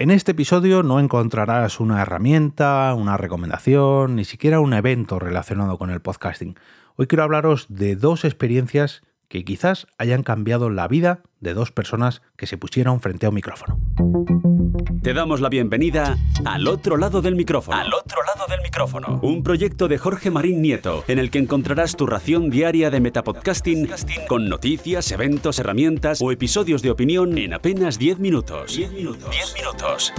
En este episodio no encontrarás una herramienta, una recomendación, ni siquiera un evento relacionado con el podcasting. Hoy quiero hablaros de dos experiencias que quizás hayan cambiado la vida de dos personas que se pusieron frente a un micrófono. Te damos la bienvenida al otro lado del micrófono. Al otro lado del micrófono. Un proyecto de Jorge Marín Nieto, en el que encontrarás tu ración diaria de metapodcasting con noticias, eventos, herramientas o episodios de opinión en apenas 10 minutos. 10 minutos. 10 minutos.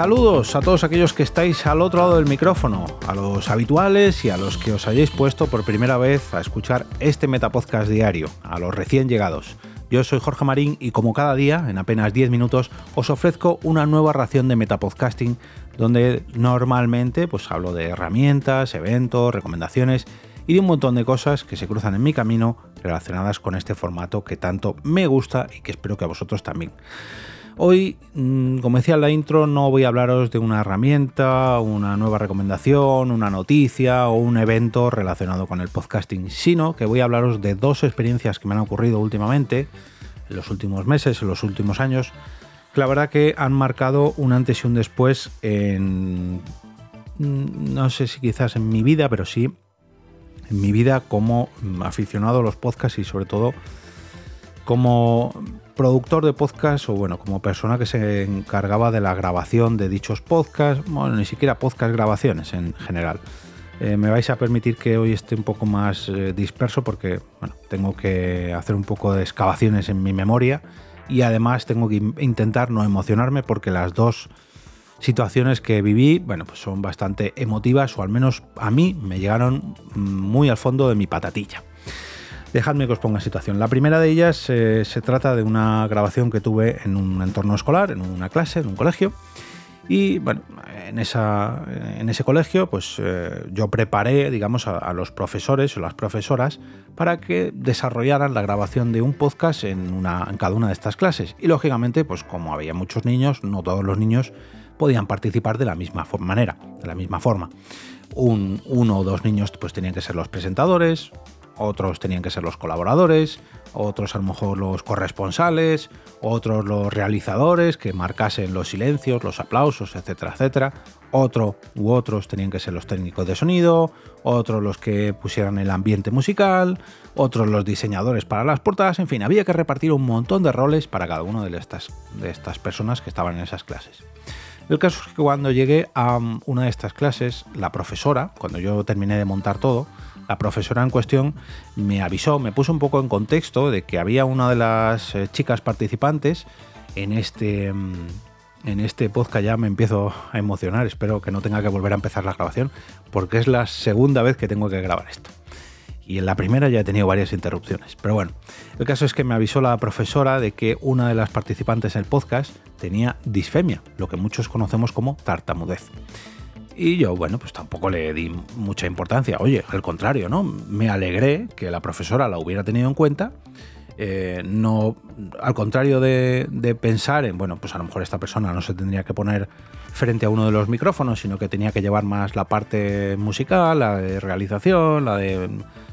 Saludos a todos aquellos que estáis al otro lado del micrófono, a los habituales y a los que os hayáis puesto por primera vez a escuchar este Metapodcast diario, a los recién llegados. Yo soy Jorge Marín y como cada día, en apenas 10 minutos, os ofrezco una nueva ración de Metapodcasting donde normalmente pues hablo de herramientas, eventos, recomendaciones y de un montón de cosas que se cruzan en mi camino relacionadas con este formato que tanto me gusta y que espero que a vosotros también. Hoy, mm, como decía en la intro, no voy a hablaros de una herramienta, una nueva recomendación, una noticia o un evento relacionado con el podcasting, sino que voy a hablaros de dos experiencias que me han ocurrido últimamente, en los últimos meses, en los últimos años, que la verdad que han marcado un antes y un después en, mm, no sé si quizás en mi vida, pero sí en mi vida como aficionado a los podcasts y sobre todo como productor de podcast o bueno, como persona que se encargaba de la grabación de dichos podcasts, bueno, ni siquiera podcast grabaciones en general. Eh, me vais a permitir que hoy esté un poco más eh, disperso porque bueno, tengo que hacer un poco de excavaciones en mi memoria y además tengo que intentar no emocionarme porque las dos situaciones que viví, bueno, pues son bastante emotivas o al menos a mí me llegaron muy al fondo de mi patatilla. Dejadme que os ponga situación. La primera de ellas eh, se trata de una grabación que tuve en un entorno escolar, en una clase, en un colegio. Y bueno, en, esa, en ese colegio, pues eh, yo preparé, digamos, a, los profesores o las profesoras para que desarrollaran la grabación de un podcast en, una, en cada una de estas clases. Y lógicamente, pues como había muchos niños, no todos los niños podían participar de la misma manera, de la misma forma. Un, uno o dos niños pues tenían que ser los presentadores, otros tenían que ser los colaboradores, otros a lo mejor los corresponsales, otros los realizadores que marcasen los silencios, los aplausos, etcétera, etcétera. Otro u otros tenían que ser los técnicos de sonido, otros los que pusieran el ambiente musical, otros los diseñadores para las portadas, en fin, había que repartir un montón de roles para cada una de estas, de estas personas que estaban en esas clases. El caso es que cuando llegué a una de estas clases, la profesora, cuando yo terminé de montar todo, la profesora en cuestión me avisó, me puso un poco en contexto de que había una de las eh, chicas participantes en este, mm, en este podcast ya me empiezo a emocionar, espero que no tenga que volver a empezar la grabación, porque es la segunda vez que tengo que grabar esto. Y en la primera ya he tenido varias interrupciones. Pero bueno, el caso es que me avisó la profesora de que una de las participantes en el podcast tenía disfemia, lo que muchos conocemos como tartamudez. Y yo, bueno, pues tampoco le di mucha importancia. Oye, al contrario, ¿no? Me alegré que la profesora la hubiera tenido en cuenta. Eh, no, al contrario de, pensar en, bueno, pues a lo mejor esta persona no se tendría que poner frente a uno de los micrófonos, sino que tenía que llevar más la parte musical, la de realización, la de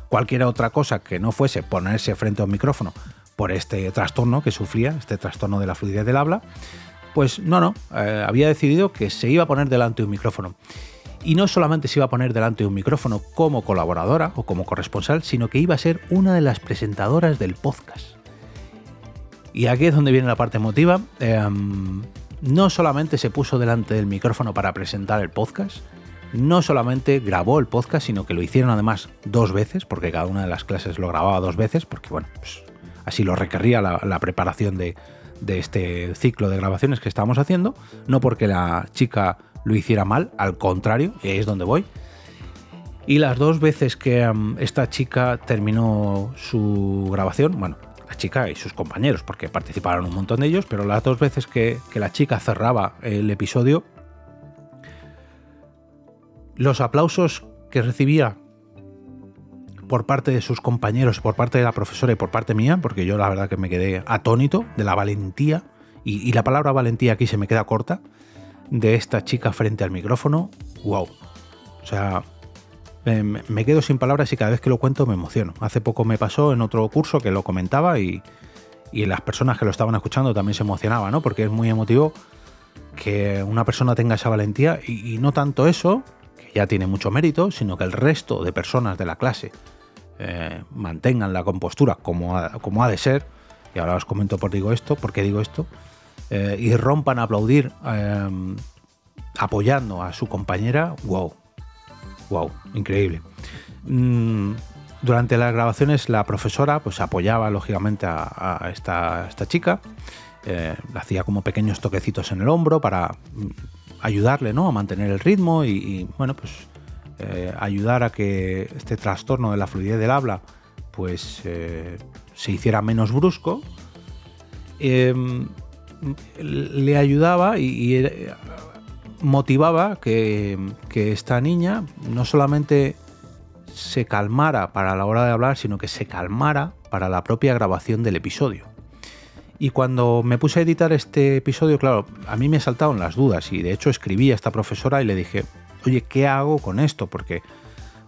cualquier otra cosa que no fuese ponerse frente a un micrófono por este trastorno que sufría, este trastorno de la fluidez del habla pues no, no, eh, había decidido que se iba a poner delante de un micrófono. Y no solamente se iba a poner delante de un micrófono como colaboradora o como corresponsal, sino que iba a ser una de las presentadoras del podcast. Y aquí es donde viene la parte emotiva. Em, no solamente se puso delante del micrófono para presentar el podcast, no solamente grabó el podcast, sino que lo hicieron además dos veces, porque cada una de las clases lo grababa dos veces, porque bueno, pues así lo requería la preparación de, de este ciclo de grabaciones que estábamos haciendo, no porque la chica lo hiciera mal, al contrario, es donde voy. Y las dos veces que esta chica terminó su grabación, bueno, la chica y sus compañeros, porque participaron un montón de ellos, pero las dos veces que, que la chica cerraba el episodio, los aplausos que recibía por parte de sus compañeros, por parte de la profesora y por parte mía, porque yo la verdad que me quedé atónito de la valentía, y, la palabra valentía aquí se me queda corta, de esta chica frente al micrófono, wow. O sea, me quedo sin palabras y cada vez que lo cuento me emociono. Hace poco me pasó en otro curso que lo comentaba y, las personas que lo estaban escuchando también se emocionaban, ¿no? Porque es muy emotivo que una persona tenga esa valentía y, no tanto eso, que ya tiene mucho mérito, sino que el resto de personas de la clase eh, mantengan la compostura como ha, como ha de ser. Y ahora os comento por, digo esto, por qué digo esto. Eh, y rompan a aplaudir eh, apoyando a su compañera, wow, wow, increíble. Mm, durante las grabaciones la profesora pues apoyaba lógicamente a, esta, chica, eh, hacía como pequeños toquecitos en el hombro para mm, ayudarle ¿no? a mantener el ritmo y, bueno pues eh, ayudar a que este trastorno de la fluidez del habla pues eh, se hiciera menos brusco. Em, le ayudaba y motivaba que, esta niña no solamente se calmara para la hora de hablar, sino que se calmara para la propia grabación del episodio. Y cuando me puse a editar este episodio, claro, a mí me saltaron las dudas y de hecho escribí a esta profesora y le dije, oye, ¿qué hago con esto? Porque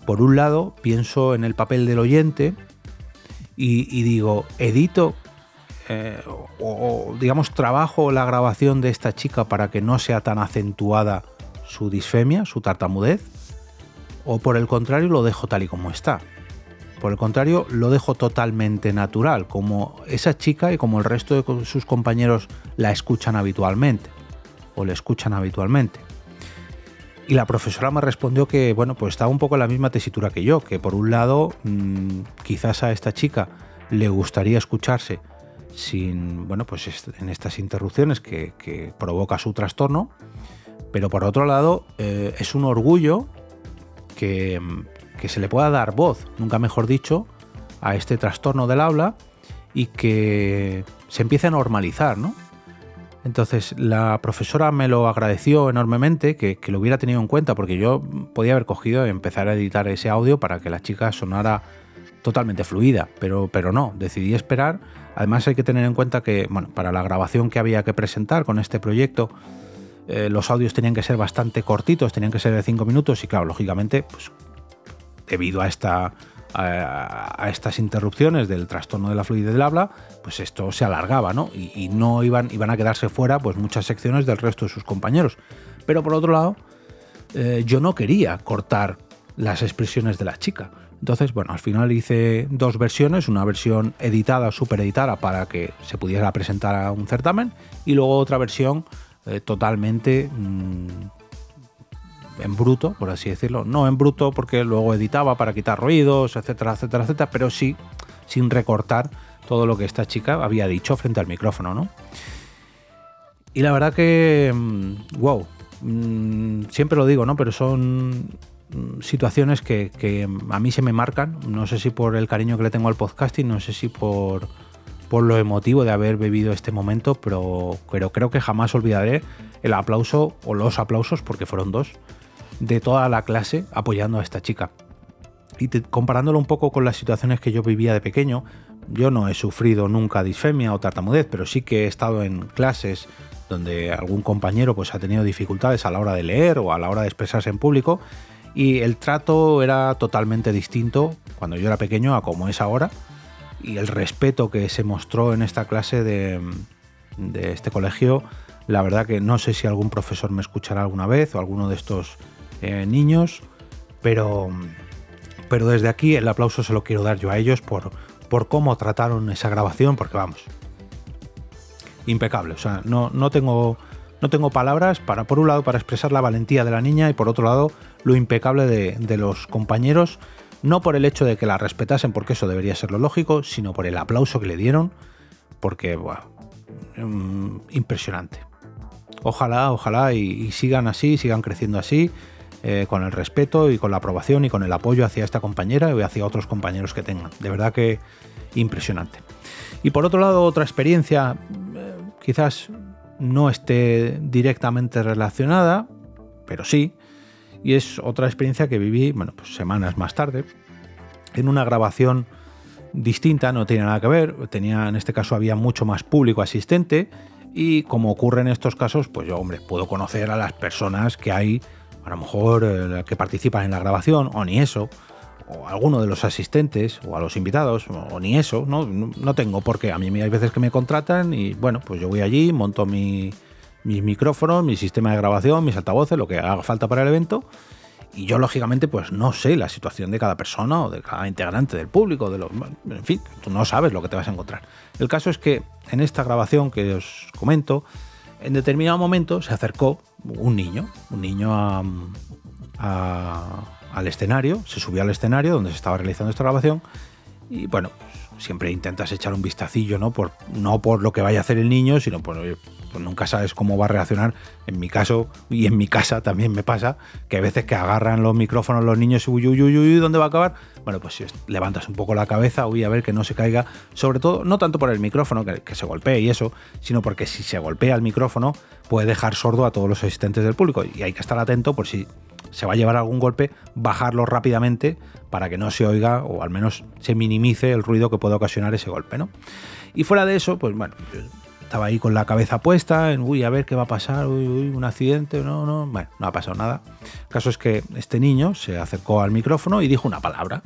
por un lado pienso en el papel del oyente y, digo, edito eh, o, digamos trabajo la grabación de esta chica para que no sea tan acentuada su disfemia, su tartamudez, o por el contrario lo dejo tal y como está. Por el contrario, lo dejo totalmente natural, como esa chica y como el resto de sus compañeros la escuchan habitualmente, o le escuchan habitualmente. Y la profesora me respondió que, bueno, pues estaba un poco en la misma tesitura que yo, que por un lado, mm, quizás a esta chica le gustaría escucharse sin, bueno, pues en estas interrupciones que, provoca su trastorno, pero por otro lado eh, es un orgullo que, se le pueda dar voz, nunca mejor dicho, a este trastorno del habla y que se empiece a normalizar, ¿no? Entonces la profesora me lo agradeció enormemente, que, que, lo hubiera tenido en cuenta, porque yo podía haber cogido y empezar a editar ese audio para que la chica sonara totalmente fluida, pero, pero no, decidí esperar. Además hay que tener en cuenta que, bueno, para la grabación que había que presentar con este proyecto, eh, los audios tenían que ser bastante cortitos, tenían que ser de 5 minutos y claro, lógicamente, pues debido a esta a, estas interrupciones del trastorno de la fluidez del habla, pues esto se alargaba, ¿no? Y, no iban, iban a quedarse fuera pues muchas secciones del resto de sus compañeros. Pero por otro lado, eh, yo no quería cortar las expresiones de la chica. Entonces, bueno, al final hice dos versiones, una versión editada, super editada, para que se pudiera presentar a un certamen, y luego otra versión eh, totalmente mm, en bruto, por así decirlo. No en bruto porque luego editaba para quitar ruidos, etcétera, etcétera, etcétera, pero sí sin recortar todo lo que esta chica había dicho frente al micrófono, ¿no? Y la verdad que, wow, mm, mm, siempre lo digo, ¿no? Pero son Mm, situaciones que, a mí se me marcan, no sé si por el cariño que le tengo al podcasting, no sé si por, por lo emotivo de haber bebido este momento, pero, pero creo que jamás olvidaré el aplauso o los aplausos, porque fueron dos, de toda la clase apoyando a esta chica. Y comparándolo un poco con las situaciones que yo vivía de pequeño, yo no he sufrido nunca disfemia o tartamudez, pero sí que he estado en clases donde algún compañero pues ha tenido dificultades a la hora de leer o a la hora de expresarse en público y el trato era totalmente distinto cuando yo era pequeño a como es ahora. Y el respeto que se mostró en esta clase de, este colegio, la verdad que no sé si algún profesor me escuchará alguna vez o alguno de estos eh, niños, pero, pero desde aquí el aplauso se lo quiero dar yo a ellos por, por cómo trataron esa grabación, porque vamos, impecable. O sea, no, no tengo no tengo palabras para, por un lado, para expresar la valentía de la niña y por otro lado, lo impecable de, los compañeros, no por el hecho de que la respetasen, porque eso debería ser lo lógico, sino por el aplauso que le dieron, porque, mm, impresionante. Ojalá, ojalá y, sigan así, sigan creciendo así, eh, con el respeto y con la aprobación y con el apoyo hacia esta compañera y hacia otros compañeros que tengan. De verdad que impresionante. Y por otro lado, otra experiencia, eh, quizás no esté directamente relacionada, pero sí, y es otra experiencia que viví, bueno, pues semanas más tarde, en una grabación distinta, no tiene nada que ver, tenía, en este caso había mucho más público asistente, y como ocurre en estos casos, pues yo, hombre, puedo conocer a las personas que hay a lo mejor el que participa en la grabación, o ni eso, o alguno de los asistentes, o a los invitados, o ni eso, no, no tengo porque a mí hay veces que me contratan y bueno, pues yo voy allí, monto mi, mis micrófonos, mi sistema de grabación, mis altavoces, lo que haga falta para el evento. Y yo, lógicamente, pues no sé la situación de cada persona o de cada integrante del público, de los, en fin, tú no sabes lo que te vas a encontrar. El caso es que en esta grabación que os comento, en determinado momento se acercó un niño, un niño al escenario, se subió al escenario donde se estaba realizando esta grabación y bueno, pues siempre intentas echar un vistacillo, ¿no? Por, no por lo que vaya a hacer el niño, sino por, pues nunca sabes cómo va a reaccionar. En mi caso, y en mi casa también me pasa, que a veces que agarran los micrófonos los niños y uy, uy, uy, uy, ¿dónde va a acabar? Bueno, pues si levantas un poco la cabeza, uy, a ver que no se caiga, sobre todo, no tanto por el micrófono, que, se golpee y eso, sino porque si se golpea el micrófono, puede dejar sordo a todos los asistentes del público y hay que estar atento por si se va a llevar algún golpe, bajarlo rápidamente para que no se oiga o al menos se minimice el ruido que puede ocasionar ese golpe, ¿no? Y fuera de eso, pues bueno, estaba ahí con la cabeza puesta en, uy, a ver qué va a pasar, uy, uy, un accidente, no, no, bueno, no ha pasado nada. El caso es que este niño se acercó al micrófono y dijo una palabra.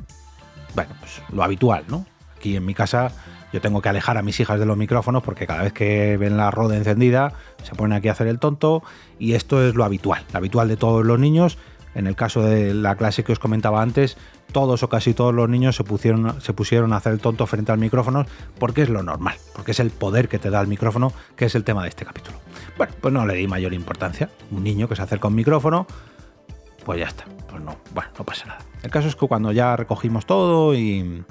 Bueno, pues lo habitual, ¿no? Aquí en mi casa yo tengo que alejar a mis hijas de los micrófonos porque cada vez que ven la roda encendida se ponen aquí a hacer el tonto y esto es lo habitual, lo habitual de todos los niños en el caso de la clase que os comentaba antes, todos o casi todos los niños se pusieron, a hacer el tonto frente al micrófono porque es lo normal, porque es el poder que te da el micrófono, que es el tema de este capítulo. Bueno, pues no le di mayor importancia. Un niño que se acerca a un micrófono, pues ya está. Pues no, bueno, no pasa nada. El caso es que cuando ya recogimos todo y,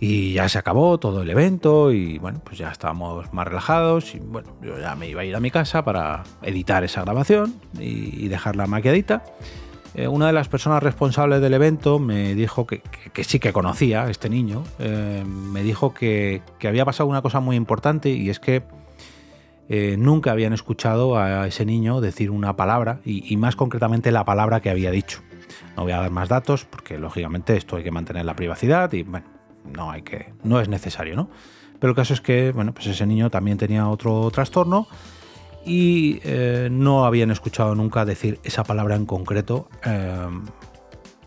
y ya se acabó todo el evento y bueno, pues ya estábamos más relajados y bueno, yo ya me iba a ir a mi casa para editar esa grabación y, dejarla maquiadita. Eh, una de las personas responsables del evento me dijo que, sí que conocía a este niño, eh, me dijo que, había pasado una cosa muy importante y es que eh, nunca habían escuchado a ese niño decir una palabra y, y más concretamente la palabra que había dicho. No voy a dar más datos porque lógicamente esto hay que mantener la privacidad y bueno, no hay que, no es necesario, ¿no? Pero el caso es que, bueno, pues ese niño también tenía otro trastorno y eh, no habían escuchado nunca decir esa palabra en concreto eh,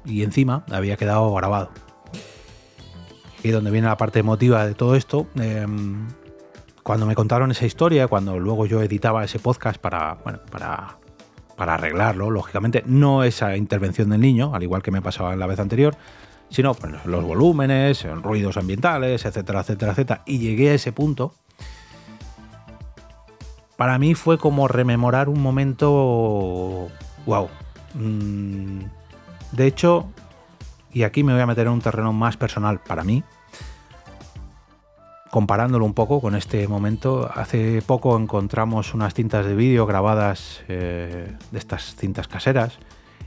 y encima había quedado grabado. Y donde viene la parte emotiva de todo esto, eh, cuando me contaron esa historia, cuando luego yo editaba ese podcast para, bueno, para, para arreglarlo, lógicamente, no esa intervención del niño, al igual que me pasaba en la vez anterior, sino pues, los volúmenes, ruidos ambientales, etcétera, etcétera, etcétera. Y llegué a ese punto. Para mí fue como rememorar un momento. ¡Wow! Mm, de hecho, y aquí me voy a meter en un terreno más personal para mí, comparándolo un poco con este momento, hace poco encontramos unas cintas de vídeo grabadas eh, de estas cintas caseras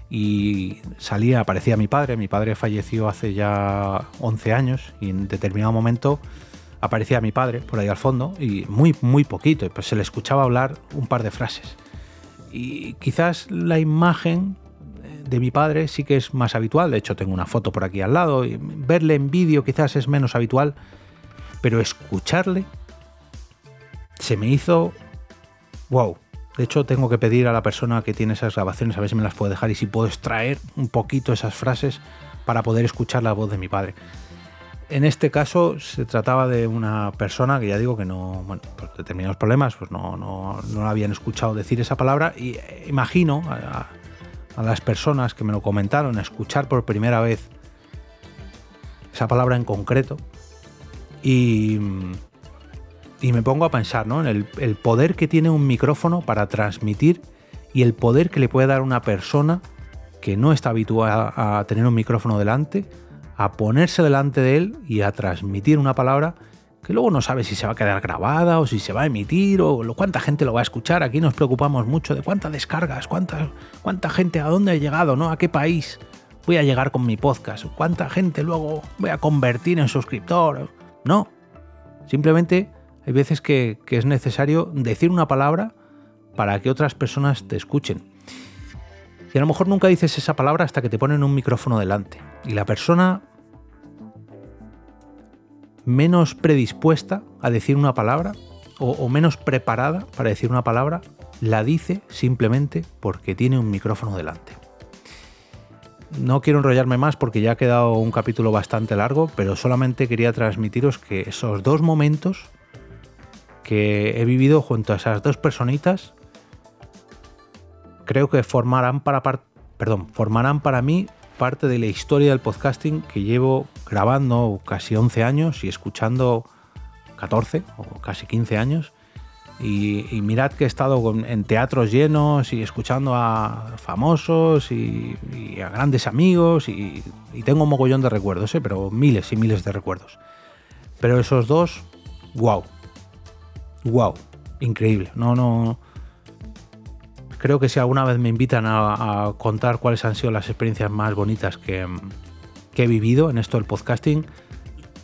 y salía, aparecía mi padre, mi padre falleció hace ya 11 años y en determinado momento aparecía mi padre por ahí al fondo y muy, muy poquito, pues se le escuchaba hablar un par de frases. Y quizás la imagen de mi padre sí que es más habitual, de hecho tengo una foto por aquí al lado, y verle en vídeo quizás es menos habitual, pero escucharle se me hizo wow, de hecho, tengo que pedir a la persona que tiene esas grabaciones a ver si me las puede dejar y si puedo extraer un poquito esas frases para poder escuchar la voz de mi padre. En este caso se trataba de una persona que ya digo que no, bueno, por determinados problemas, pues no, no, no habían escuchado decir esa palabra y eh, imagino a, las personas que me lo comentaron escuchar por primera vez esa palabra en concreto y, y me pongo a pensar ¿no? en el, poder que tiene un micrófono para transmitir y el poder que le puede dar una persona que no está habituada a tener un micrófono delante, a ponerse delante de él y a transmitir una palabra que luego no sabe si se va a quedar grabada o si se va a emitir o cuánta gente lo va a escuchar. Aquí nos preocupamos mucho de cuántas descargas, cuánta, cuánta gente, a dónde he llegado, ¿no? ¿A qué país voy a llegar con mi podcast? ¿Cuánta gente luego voy a convertir en suscriptor? No, simplemente hay veces que, es necesario decir una palabra para que otras personas te escuchen. Y a lo mejor nunca dices esa palabra hasta que te ponen un micrófono delante. Y la persona menos predispuesta a decir una palabra o, menos preparada para decir una palabra la dice simplemente porque tiene un micrófono delante. No quiero enrollarme más porque ya ha quedado un capítulo bastante largo, pero solamente quería transmitiros que esos dos momentos que he vivido junto a esas dos personitas creo que formarán para, perdón, formarán para mí parte de la historia del podcasting que llevo grabando casi 11 años y escuchando 14 o casi 15 años. Y, mirad que he estado en teatros llenos y escuchando a famosos y, a grandes amigos y, tengo un mogollón de recuerdos, ¿eh? pero miles y miles de recuerdos. Pero esos dos, wow, wow, increíble. No, no, creo que si alguna vez me invitan a, contar cuáles han sido las experiencias más bonitas que, he vivido en esto del podcasting,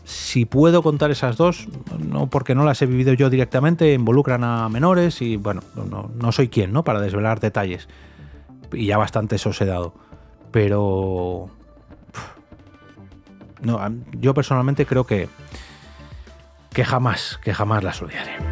si puedo contar esas dos, no porque no las he vivido yo directamente, involucran a menores y bueno, no, soy quien, ¿no? Para desvelar detalles. Y ya bastante eso he dado. Pero... No, yo personalmente creo que, que jamás, que jamás las olvidaré.